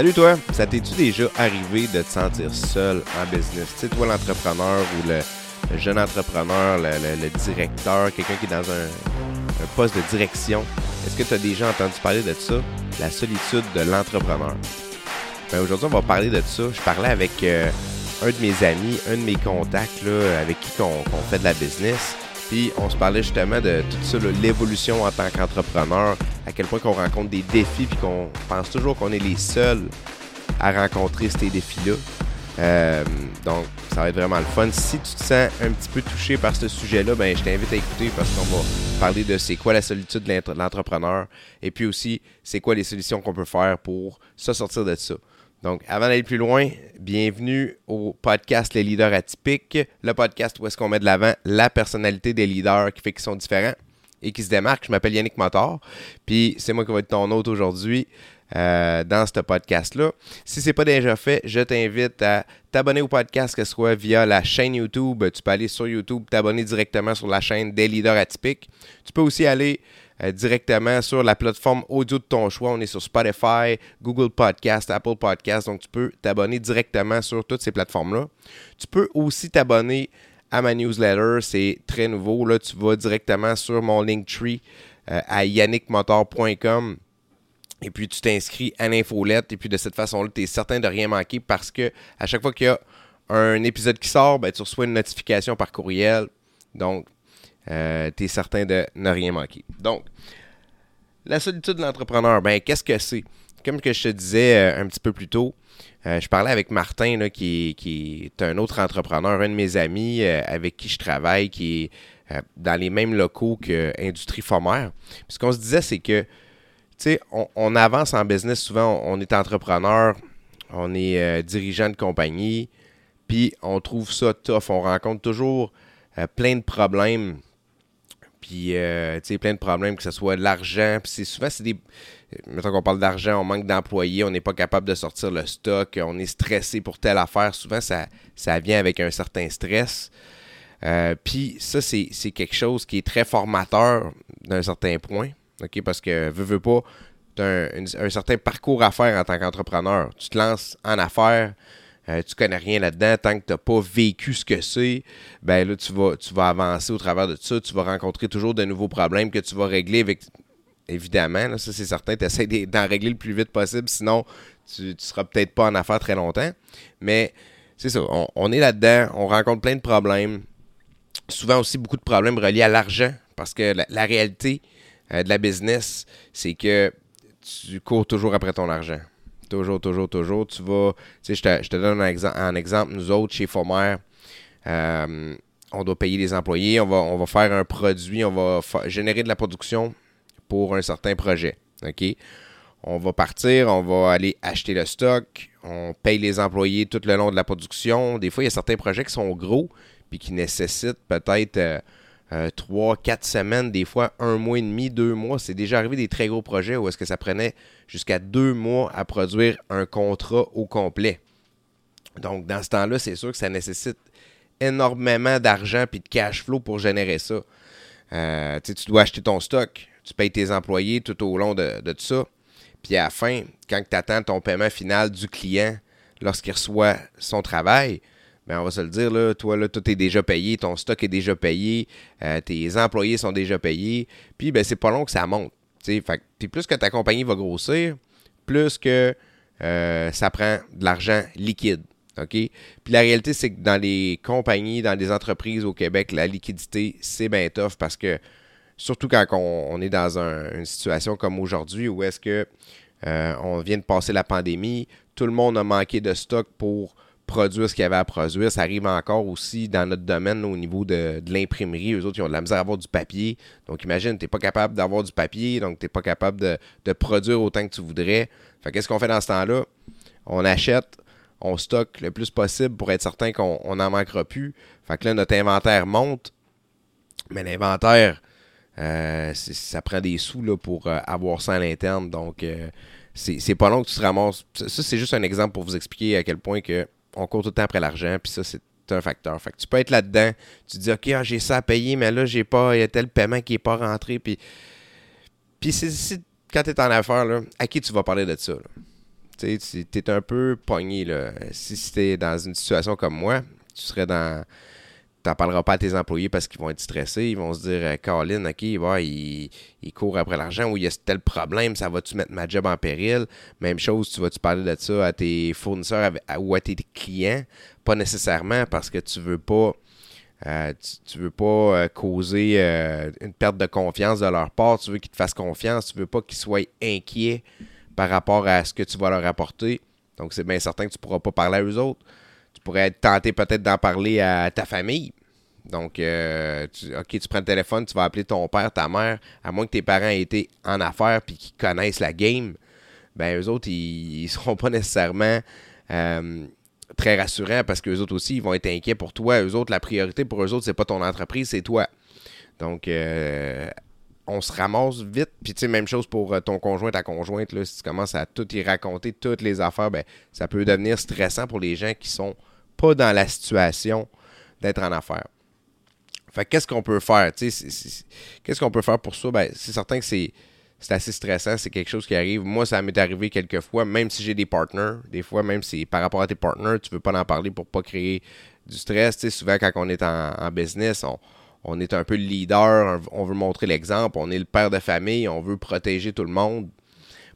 Salut toi, ça t'es-tu déjà arrivé de te sentir seul en business? Tu sais, toi l'entrepreneur ou le, jeune entrepreneur, le, directeur, quelqu'un qui est dans un, poste de direction. Est-ce que tu as déjà entendu parler de ça? La solitude de l'entrepreneur. Ben, aujourd'hui, on va parler de ça. Je parlais avec euh, un de mes amis, un de mes contacts avec qui on, fait de la business. Puis on se parlait justement de tout ça, l'évolution en tant qu'entrepreneur, à quel point qu'on rencontre des défis, puis qu'on pense toujours qu'on est les seuls à rencontrer ces défis-là. Euh, donc, ça va être vraiment le fun. Si tu te sens un petit peu touché par ce sujet-là, ben, je t'invite à écouter parce qu'on va parler de c'est quoi la solitude de l'entrepreneur et puis aussi c'est quoi les solutions qu'on peut faire pour se sortir de ça. Donc, avant d'aller plus loin, bienvenue au podcast Les leaders atypiques, le podcast où est-ce qu'on met de l'avant la personnalité des leaders qui fait qu'ils sont différents et qui se démarquent. Je m'appelle Yannick Motor, puis c'est moi qui vais être ton hôte aujourd'hui euh, dans ce podcast-là. Si ce n'est pas déjà fait, je t'invite à t'abonner au podcast, que ce soit via la chaîne YouTube. Tu peux aller sur YouTube, t'abonner directement sur la chaîne des leaders atypiques. Tu peux aussi aller euh, directement sur la plateforme audio de ton choix. On est sur Spotify, Google Podcast, Apple Podcast. Donc, tu peux t'abonner directement sur toutes ces plateformes-là. Tu peux aussi t'abonner à ma newsletter. C'est très nouveau. Là, tu vas directement sur mon Linktree euh, à yannickmotor.com. Et puis, tu t'inscris à l'infolette. Et puis, de cette façon-là, tu es certain de rien manquer parce que à chaque fois qu'il y a un épisode qui sort, ben, tu reçois une notification par courriel. Donc, euh, tu es certain de ne rien manquer. Donc, la solitude de l'entrepreneur, ben, qu'est-ce que c'est? Comme que je te disais euh, un petit peu plus tôt, euh, je parlais avec Martin, qui, est un autre entrepreneur, un de mes amis avec qui je travaille, qui est dans les mêmes locaux que Industrie Fomère. ce qu'on se disait, c'est que, tu sais, on, avance en business, souvent, on, est entrepreneur, on est dirigeant de compagnie, puis on trouve ça tough. On rencontre toujours plein de problèmes puis, euh, tu sais, plein de problèmes, que ce soit l'argent. Puis, c'est souvent, c'est des. Mettons qu'on parle d'argent, on manque d'employés, on n'est pas capable de sortir le stock, on est stressé pour telle affaire. Souvent, ça, ça vient avec un certain stress. Euh, puis, ça, c'est, quelque chose qui est très formateur d'un certain point. OK? Parce que, veux, veux pas, tu as un, certain parcours à faire en tant qu'entrepreneur. Tu te lances en affaires euh, tu connais rien là-dedans, tant que tu n'as pas vécu ce que c'est, ben là, tu vas, tu vas avancer au travers de ça, tu vas rencontrer toujours de nouveaux problèmes que tu vas régler avec. Évidemment, là, ça c'est certain, tu essaies d'en régler le plus vite possible, sinon tu ne seras peut-être pas en affaires très longtemps. Mais c'est ça, on, est là-dedans, on rencontre plein de problèmes. Souvent aussi beaucoup de problèmes reliés à l'argent, parce que la, réalité euh, de la business, c'est que tu cours toujours après ton argent. Toujours, toujours, toujours. Tu vas. Tu sais, je te, je te donne un, exemple. Nous autres, chez Fomer, euh, on doit payer les employés, on va, on va faire un produit, on va générer de la production pour un certain projet. OK? On va partir, on va aller acheter le stock, on paye les employés tout le long de la production. Des fois, il y a certains projets qui sont gros puis qui nécessitent peut-être. Euh, euh, trois, quatre semaines, des fois un mois et demi, deux mois. C'est déjà arrivé des très gros projets où est-ce que ça prenait jusqu'à deux mois à produire un contrat au complet. Donc, dans ce temps-là, c'est sûr que ça nécessite énormément d'argent et de cash flow pour générer ça. Euh, tu dois acheter ton stock, tu payes tes employés tout au long de, de tout ça. Puis à la fin, quand tu attends ton paiement final du client lorsqu'il reçoit son travail, ben, on va se le dire, là, toi, là, tout est déjà payé, ton stock est déjà payé, euh, tes employés sont déjà payés, puis ben, c'est pas long que ça monte. Fait, plus que ta compagnie va grossir, plus que euh, ça prend de l'argent liquide. Puis la réalité, c'est que dans les compagnies, dans les entreprises au Québec, la liquidité, c'est bien tough parce que, surtout quand on, est dans une situation comme aujourd'hui où est-ce que euh, on vient de passer la pandémie, tout le monde a manqué de stock pour produire ce qu'il y avait à produire. Ça arrive encore aussi dans notre domaine au niveau de, l'imprimerie. Eux autres, ils ont de la misère à avoir du papier. Donc, imagine, tu n'es pas capable d'avoir du papier, donc tu n'es pas capable de, produire autant que tu voudrais. Fait qu'est-ce qu'on fait dans ce temps-là? On achète, on stocke le plus possible pour être certain qu'on n'en manquera plus. Fait que là, notre inventaire monte. Mais l'inventaire, euh, ça prend des sous là, pour euh, avoir ça à l'interne. Donc, euh, c'est pas long que tu te ramasses. Ça, c'est juste un exemple pour vous expliquer à quel point que on court tout le temps après l'argent, puis ça, c'est un facteur. Fait que tu peux être là-dedans, tu te dis, OK, ah, j'ai ça à payer, mais là, j'ai pas, il y a tel paiement qui n'est pas rentré, puis, puis c'est, quand tu es en affaires, à qui tu vas parler de ça? Tu es un peu pogné. Là. Si, si tu es dans une situation comme moi, tu serais dans t'en parleras pas à tes employés parce qu'ils vont être stressés. Ils vont se dire, euh, Colin, OK, il, court après l'argent ou il y a tel problème, ça va-tu mettre ma job en péril? Même chose, tu vas-tu parler de ça à tes fournisseurs ou à tes clients? Pas nécessairement parce que tu veux pas. Euh, tu, veux pas euh, causer une perte de confiance de leur part. Tu veux qu'ils te fassent confiance. Tu veux pas qu'ils soient inquiets par rapport à ce que tu vas leur apporter. Donc, c'est bien certain que tu pourras pas parler à eux autres tu être tenté peut-être d'en parler à ta famille. Donc, euh, OK, tu prends le téléphone, tu vas appeler ton père, ta mère, à moins que tes parents aient été en affaires et qu'ils connaissent la game, ben eux autres, ils, ne seront pas nécessairement euh, très rassurants parce qu'eux autres aussi, ils vont être inquiets pour toi. Eux autres, la priorité pour eux autres, c'est pas ton entreprise, c'est toi. Donc, euh, on se ramasse vite. Puis, tu sais, même chose pour ton conjoint, ta conjointe, là, si tu commences à tout y raconter, toutes les affaires, ben, ça peut devenir stressant pour les gens qui sont pas dans la situation d'être en affaires. Fait qu'est-ce qu'on peut faire? Qu'est-ce qu'on peut faire pour ça? Ben, c'est certain que c'est, assez stressant, c'est quelque chose qui arrive. Moi, ça m'est arrivé quelques fois, même si j'ai des partners. Des fois, même si par rapport à tes partners, tu veux pas en parler pour pas créer du stress. souvent, quand on est en, business, on, on, est un peu le leader, on veut montrer l'exemple, on est le père de famille, on veut protéger tout le monde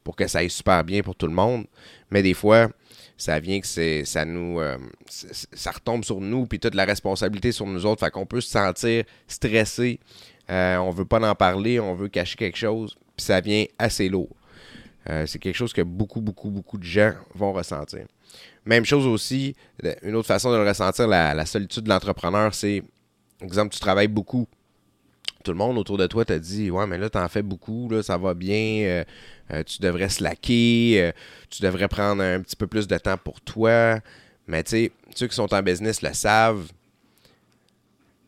pour que ça aille super bien pour tout le monde. Mais des fois, ça vient que c'est ça nous euh, ça retombe sur nous puis toute la responsabilité sur nous autres. Fait qu'on peut se sentir stressé euh, on veut pas en parler on veut cacher quelque chose puis ça vient assez lourd. Euh, c'est quelque chose que beaucoup beaucoup beaucoup de gens vont ressentir. Même chose aussi une autre façon de le ressentir la, la solitude de l'entrepreneur c'est exemple tu travailles beaucoup tout le monde autour de toi t'a dit Ouais, mais là, t'en fais beaucoup, là, ça va bien, euh, euh, tu devrais slacker, euh, tu devrais prendre un petit peu plus de temps pour toi. Mais tu sais, ceux qui sont en business le savent.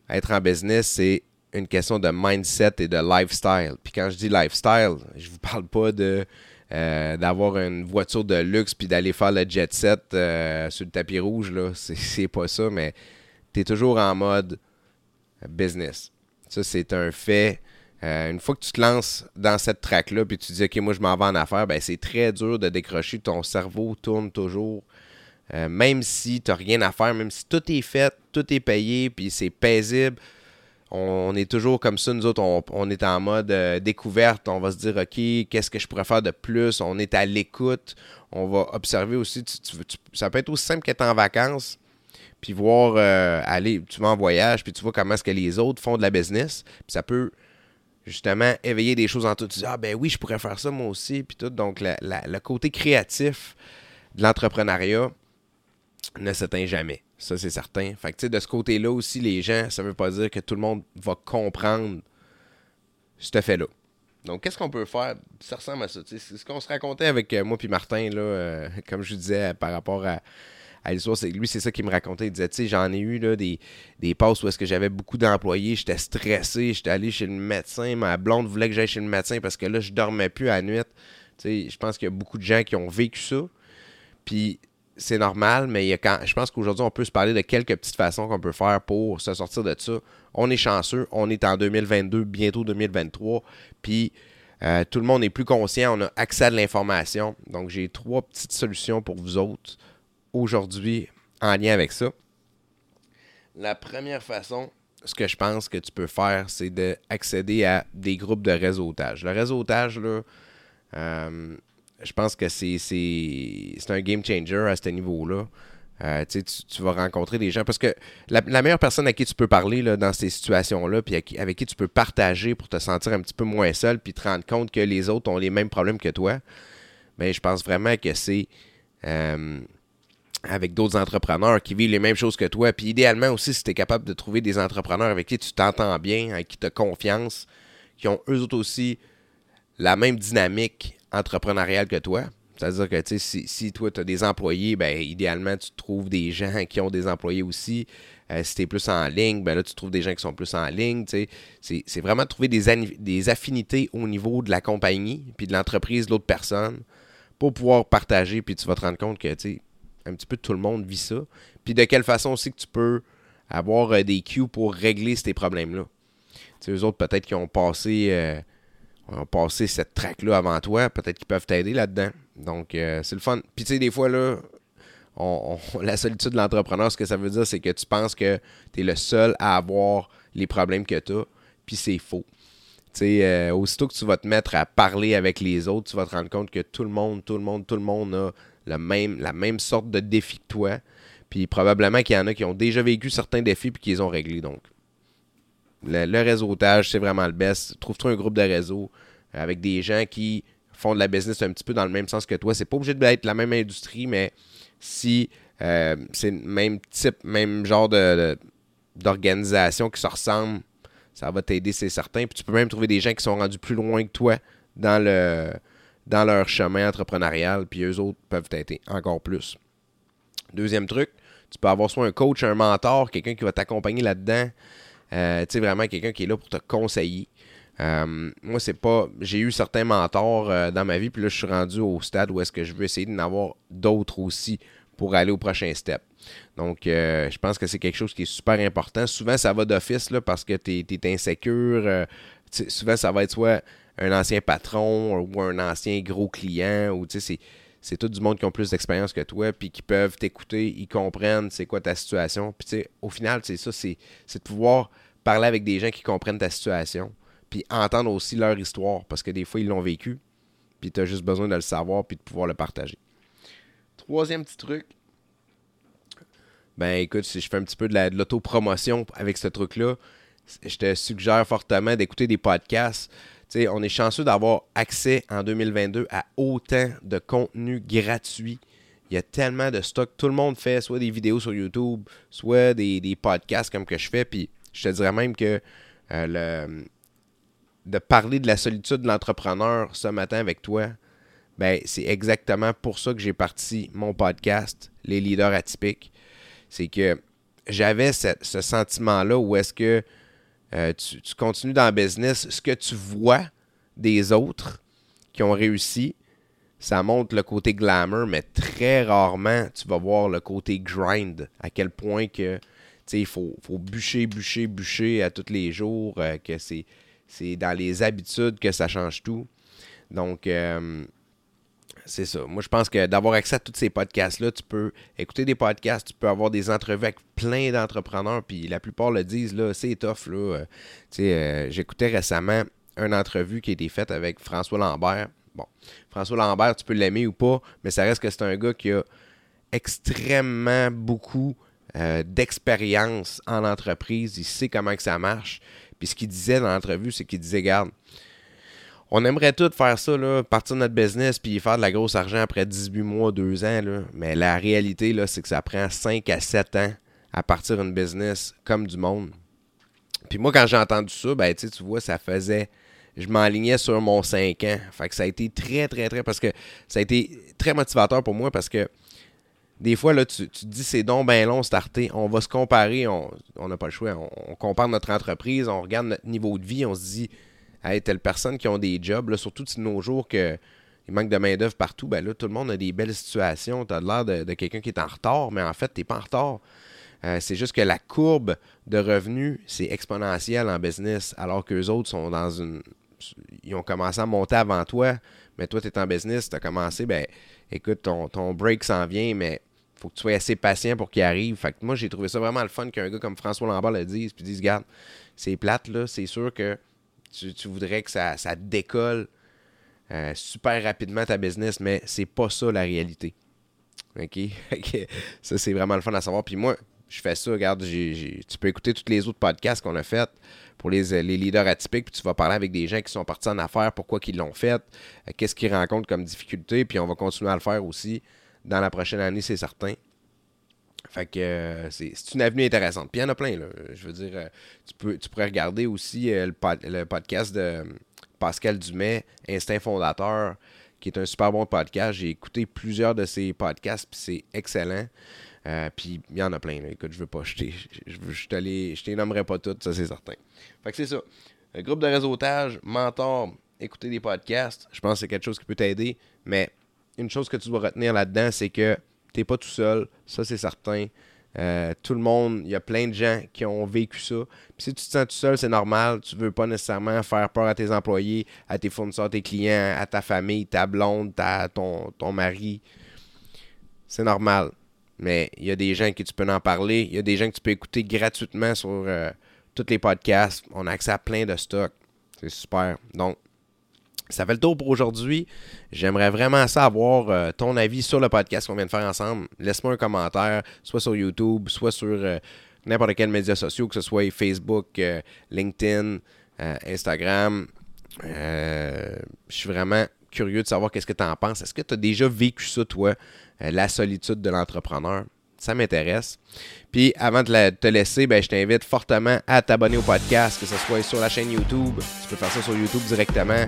Être en business, c'est une question de mindset et de lifestyle. Puis quand je dis lifestyle, je vous parle pas d'avoir une voiture de luxe puis d'aller faire le jet set sur le tapis rouge. là. C'est pas ça, mais tu es toujours en mode business. Ça, c'est un fait. Euh, une fois que tu te lances dans cette track-là, puis tu dis, OK, moi, je m'en vais en affaires, ben, c'est très dur de décrocher. Ton cerveau tourne toujours. Euh, même si tu n'as rien à faire, même si tout est fait, tout est payé, puis c'est paisible, on, est toujours comme ça. Nous autres, on, est en mode euh, découverte. On va se dire, OK, qu'est-ce que je pourrais faire de plus? On est à l'écoute. On va observer aussi. ça peut être aussi simple qu'être en vacances puis voir euh, aller, tu vas en voyage, puis tu vois comment est-ce que les autres font de la business, puis ça peut justement éveiller des choses en toi. Tu dis, ah ben oui, je pourrais faire ça moi aussi, puis tout. Donc, le côté créatif de l'entrepreneuriat ne s'éteint jamais. Ça, c'est certain. Fait que, tu sais, de ce côté-là aussi, les gens, ça veut pas dire que tout le monde va comprendre ce fait-là. Donc, qu'est-ce qu'on peut faire? Ça ressemble à ça. C'est ce qu'on se racontait avec euh, moi puis Martin, là, euh, comme je disais, par rapport à, lui, c'est ça qu'il me racontait. Il disait, tu sais, j'en ai eu là, des, des postes où est-ce que j'avais beaucoup d'employés, j'étais stressé, j'étais allé chez le médecin, ma blonde voulait que j'aille chez le médecin parce que là, je dormais plus à la nuit. Tu sais, je pense qu'il y a beaucoup de gens qui ont vécu ça. Puis c'est normal, mais il y a quand, je pense qu'aujourd'hui, on peut se parler de quelques petites façons qu'on peut faire pour se sortir de ça. On est chanceux, on est en 2022, bientôt 2023, puis euh, tout le monde est plus conscient, on a accès à de l'information. Donc, j'ai trois petites solutions pour vous autres aujourd'hui en lien avec ça. La première façon, ce que je pense que tu peux faire, c'est d'accéder à des groupes de réseautage. Le réseautage, là, euh, je pense que c'est un game changer à ce niveau-là. Euh, tu, tu, vas rencontrer des gens. Parce que la, meilleure personne à qui tu peux parler là, dans ces situations-là, puis avec qui tu peux partager pour te sentir un petit peu moins seul, puis te rendre compte que les autres ont les mêmes problèmes que toi, mais ben, je pense vraiment que c'est euh, avec d'autres entrepreneurs qui vivent les mêmes choses que toi. Puis idéalement aussi, si tu es capable de trouver des entrepreneurs avec qui tu t'entends bien, avec qui tu as confiance, qui ont eux autres aussi la même dynamique entrepreneuriale que toi. C'est-à-dire que si, toi, tu as des employés, ben idéalement, tu trouves des gens qui ont des employés aussi. Euh, si tu es plus en ligne, ben là, tu trouves des gens qui sont plus en ligne. C'est vraiment trouver des, des affinités au niveau de la compagnie, puis de l'entreprise de l'autre personne, pour pouvoir partager, puis tu vas te rendre compte que un petit peu tout le monde vit ça. Puis de quelle façon aussi que tu peux avoir euh, des cues pour régler ces problèmes-là. Tu eux autres, peut-être qui ont passé, euh, ont passé cette track-là avant toi, peut-être qu'ils peuvent t'aider là-dedans. Donc, euh, c'est le fun. Puis, tu sais, des fois, là, la solitude de l'entrepreneur, ce que ça veut dire, c'est que tu penses que tu es le seul à avoir les problèmes que tu as, puis c'est faux. Tu sais, aussitôt que tu vas te mettre à parler avec les autres, tu vas te rendre compte que tout le monde, tout le monde, tout le monde a le la même sorte de défi que toi. Puis probablement qu'il y en a qui ont déjà vécu certains défis puis qui les ont réglés. Donc, le, réseautage, c'est vraiment le best. Trouve-toi un groupe de réseau avec des gens qui font de la business un petit peu dans le même sens que toi. C'est pas obligé d'être la même industrie, mais si euh, c'est le même type, même genre d'organisation qui se ressemble, ça va t'aider, c'est certain. Puis tu peux même trouver des gens qui sont rendus plus loin que toi dans, le, dans leur chemin entrepreneurial, puis eux autres peuvent t'aider encore plus. Deuxième truc, tu peux avoir soit un coach, un mentor, quelqu'un qui va t'accompagner là-dedans. Euh, tu sais, vraiment quelqu'un qui est là pour te conseiller. Euh, moi, c'est pas. J'ai eu certains mentors euh, dans ma vie, puis là, je suis rendu au stade où est-ce que je veux essayer d'en avoir d'autres aussi pour aller au prochain step. Donc, je pense que c'est quelque chose qui est super important. Souvent, ça va d'office parce que tu es, insécure. Souvent, ça va être soit un ancien patron ou un ancien gros client, ou tu sais, c'est tout du monde qui ont plus d'expérience que toi, puis qui peuvent t'écouter, ils comprennent c'est quoi ta situation. Puis tu sais, au final, c'est ça, c'est de pouvoir parler avec des gens qui comprennent ta situation, puis entendre aussi leur histoire, parce que des fois, ils l'ont vécu, puis tu as juste besoin de le savoir, puis de pouvoir le partager. Troisième petit truc, ben écoute, si je fais un petit peu de l'autopromotion avec ce truc-là, je te suggère fortement d'écouter des podcasts on est chanceux d'avoir accès en 2022 à autant de contenu gratuit. Il y a tellement de stock. Tout le monde fait soit des vidéos sur YouTube, soit des, podcasts comme que je fais. Puis je te dirais même que euh, le, de parler de la solitude de l'entrepreneur ce matin avec toi, ben, c'est exactement pour ça que j'ai parti mon podcast, Les leaders atypiques. C'est que j'avais ce sentiment-là où est-ce que euh, tu, continues dans le business, ce que tu vois des autres qui ont réussi, ça montre le côté glamour, mais très rarement tu vas voir le côté grind, à quel point que il faut, bûcher, bûcher, bûcher à tous les jours, euh, que c'est, dans les habitudes que ça change tout. Donc, euh, c'est ça. Moi, je pense que d'avoir accès à tous ces podcasts-là, tu peux écouter des podcasts, tu peux avoir des entrevues avec plein d'entrepreneurs, puis la plupart le disent, là, c'est tough, là. Euh, euh, j'écoutais récemment une entrevue qui a été faite avec François Lambert. Bon, François Lambert, tu peux l'aimer ou pas, mais ça reste que c'est un gars qui a extrêmement beaucoup euh, d'expérience en entreprise. Il sait comment que ça marche. Puis ce qu'il disait dans l'entrevue, c'est qu'il disait, garde, on aimerait tout faire ça, là, partir de notre business puis faire de la grosse argent après 18 mois, 2 ans. Mais la réalité, là, c'est que ça prend 5 à 7 ans à partir d'une business comme du monde. Puis moi, quand j'ai entendu ça, ben, tu vois, ça faisait. Je m'alignais sur mon 5 ans. Fait que ça a été très, très, très. Parce que ça a été très motivateur pour moi parce que des fois, là, tu, te dis c'est donc bien long starter. On va se comparer. On n'a pas le choix. On, compare notre entreprise. On regarde notre niveau de vie. On se dit hey, telle personne qui ont des jobs, là, surtout de nos jours que il manque de main-d'œuvre partout, ben là, tout le monde a des belles situations. Tu as l'air de, quelqu'un qui est en retard, mais en fait, tu n'es pas en retard. Euh, c'est juste que la courbe de revenus, c'est exponentiel en business, alors qu'eux autres sont dans une. Ils ont commencé à monter avant toi, mais toi, tu es en business, tu as commencé, ben écoute, ton, ton break s'en vient, mais faut que tu sois assez patient pour qu'il arrive. Fait que moi, j'ai trouvé ça vraiment le fun qu'un gars comme François Lambert le dise, puis dise, regarde, c'est plate, là, c'est sûr que tu, voudrais que ça, décolle euh, super rapidement ta business, mais c'est pas ça la réalité. OK? ça, c'est vraiment le fun à savoir. Puis moi, je fais ça. Regarde, tu peux écouter tous les autres podcasts qu'on a fait pour les, les, leaders atypiques, puis tu vas parler avec des gens qui sont partis en affaires, pourquoi ils l'ont fait, euh, qu'est-ce qu'ils rencontrent comme difficulté, puis on va continuer à le faire aussi dans la prochaine année, c'est certain. Fait que euh, c'est une avenue intéressante. Puis il y en a plein. Je veux dire, euh, tu, peux, tu pourrais regarder aussi euh, le, podcast de Pascal Dumais, Instinct Fondateur, qui est un super bon podcast. J'ai écouté plusieurs de ses podcasts, puis c'est excellent. puis il y en a plein, là. Écoute, je veux pas, je, je, je, te les, je nommerai pas toutes, ça c'est certain. Fait que c'est ça. Le groupe de réseautage, mentor, écouter des podcasts, je pense que c'est quelque chose qui peut t'aider. Mais une chose que tu dois retenir là-dedans, c'est que t'es pas tout seul, ça c'est certain. Euh, tout le monde, il y a plein de gens qui ont vécu ça. Si tu te sens tout seul, c'est normal. Tu veux pas nécessairement faire peur à tes employés, à tes fournisseurs, tes clients, à ta famille, ta blonde, ta, ton, ton mari. C'est normal. Mais il y a des gens qui tu peux en parler. Il y a des gens que tu peux écouter gratuitement sur euh, tous les podcasts. On a accès à plein de stocks. C'est super. Donc, ça fait le tour pour aujourd'hui. J'aimerais vraiment savoir euh, ton avis sur le podcast qu'on vient de faire ensemble. Laisse-moi un commentaire, soit sur YouTube, soit sur euh, n'importe quel média social, que ce soit Facebook, euh, LinkedIn, Instagram. Je suis vraiment curieux de savoir qu'est-ce que tu en penses. Est-ce que tu as déjà vécu ça, toi, la solitude de l'entrepreneur? Ça m'intéresse. Puis avant de te laisser, ben, je t'invite fortement à t'abonner au podcast, que ce soit sur la chaîne YouTube. Tu peux faire ça sur YouTube directement.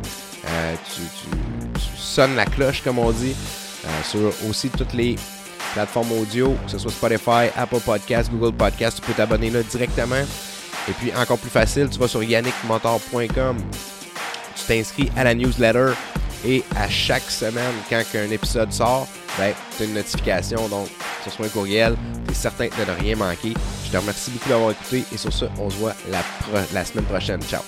Euh, tu, sonnes la cloche, comme on dit, euh, sur aussi toutes les plateformes audio, que ce soit Spotify, Apple Podcast, Google Podcast. Tu peux t'abonner là directement. Et puis encore plus facile, tu vas sur yannickmotor.com. Tu t'inscris à la newsletter. Et à chaque semaine, quand un épisode sort, ben, tu as une notification. Donc, ce soit un courriel, tu es certain de ne rien manquer. Je te remercie beaucoup d'avoir écouté et sur ce, on se voit la semaine prochaine. Ciao!